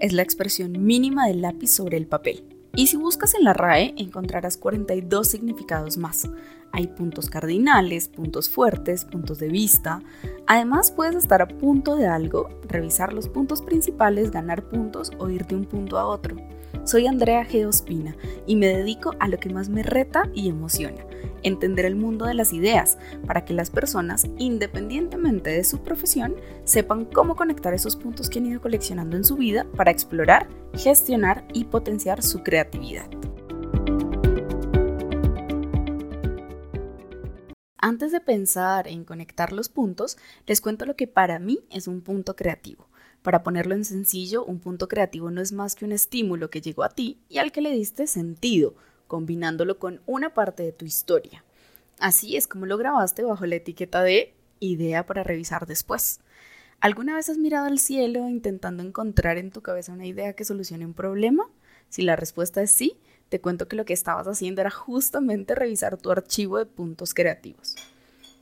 es la expresión mínima del lápiz sobre el papel. Y si buscas en la RAE encontrarás 42 significados más. Hay puntos cardinales, puntos fuertes, puntos de vista. Además puedes estar a punto de algo, revisar los puntos principales, ganar puntos o ir de un punto a otro. Soy Andrea G. Ospina y me dedico a lo que más me reta y emociona, entender el mundo de las ideas, para que las personas, independientemente de su profesión, sepan cómo conectar esos puntos que han ido coleccionando en su vida para explorar, gestionar y potenciar su creatividad. Antes de pensar en conectar los puntos, les cuento lo que para mí es un punto creativo. Para ponerlo en sencillo, un punto creativo no es más que un estímulo que llegó a ti y al que le diste sentido, combinándolo con una parte de tu historia. Así es como lo grabaste bajo la etiqueta de idea para revisar después. ¿Alguna vez has mirado al cielo intentando encontrar en tu cabeza una idea que solucione un problema? Si la respuesta es sí, te cuento que lo que estabas haciendo era justamente revisar tu archivo de puntos creativos.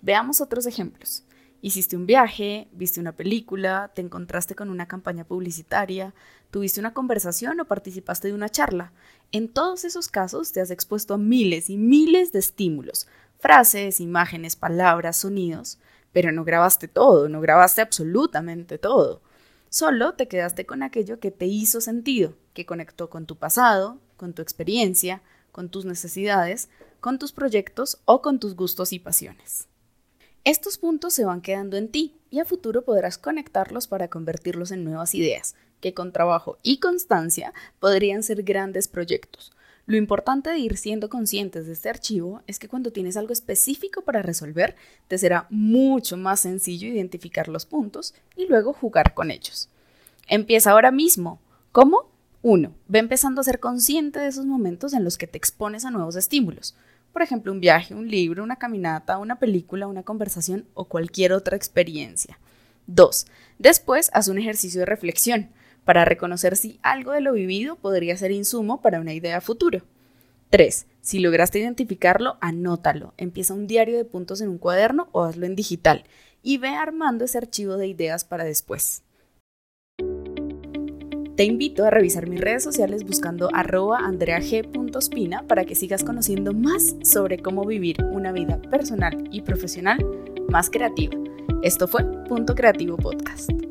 Veamos otros ejemplos. Hiciste un viaje, viste una película, te encontraste con una campaña publicitaria, tuviste una conversación o participaste de una charla. En todos esos casos te has expuesto a miles y miles de estímulos, frases, imágenes, palabras, sonidos, pero no grabaste todo, no grabaste absolutamente todo. Solo te quedaste con aquello que te hizo sentido, que conectó con tu pasado, con tu experiencia, con tus necesidades, con tus proyectos o con tus gustos y pasiones. Estos puntos se van quedando en ti y a futuro podrás conectarlos para convertirlos en nuevas ideas, que con trabajo y constancia podrían ser grandes proyectos. Lo importante de ir siendo conscientes de este archivo es que cuando tienes algo específico para resolver, te será mucho más sencillo identificar los puntos y luego jugar con ellos. Empieza ahora mismo. ¿Cómo? 1. Ve empezando a ser consciente de esos momentos en los que te expones a nuevos estímulos por ejemplo, un viaje, un libro, una caminata, una película, una conversación o cualquier otra experiencia. 2. Después, haz un ejercicio de reflexión para reconocer si algo de lo vivido podría ser insumo para una idea futuro. 3. Si lograste identificarlo, anótalo. Empieza un diario de puntos en un cuaderno o hazlo en digital y ve armando ese archivo de ideas para después. Te invito a revisar mis redes sociales buscando arroba andreag.spina para que sigas conociendo más sobre cómo vivir una vida personal y profesional más creativa. Esto fue Punto Creativo Podcast.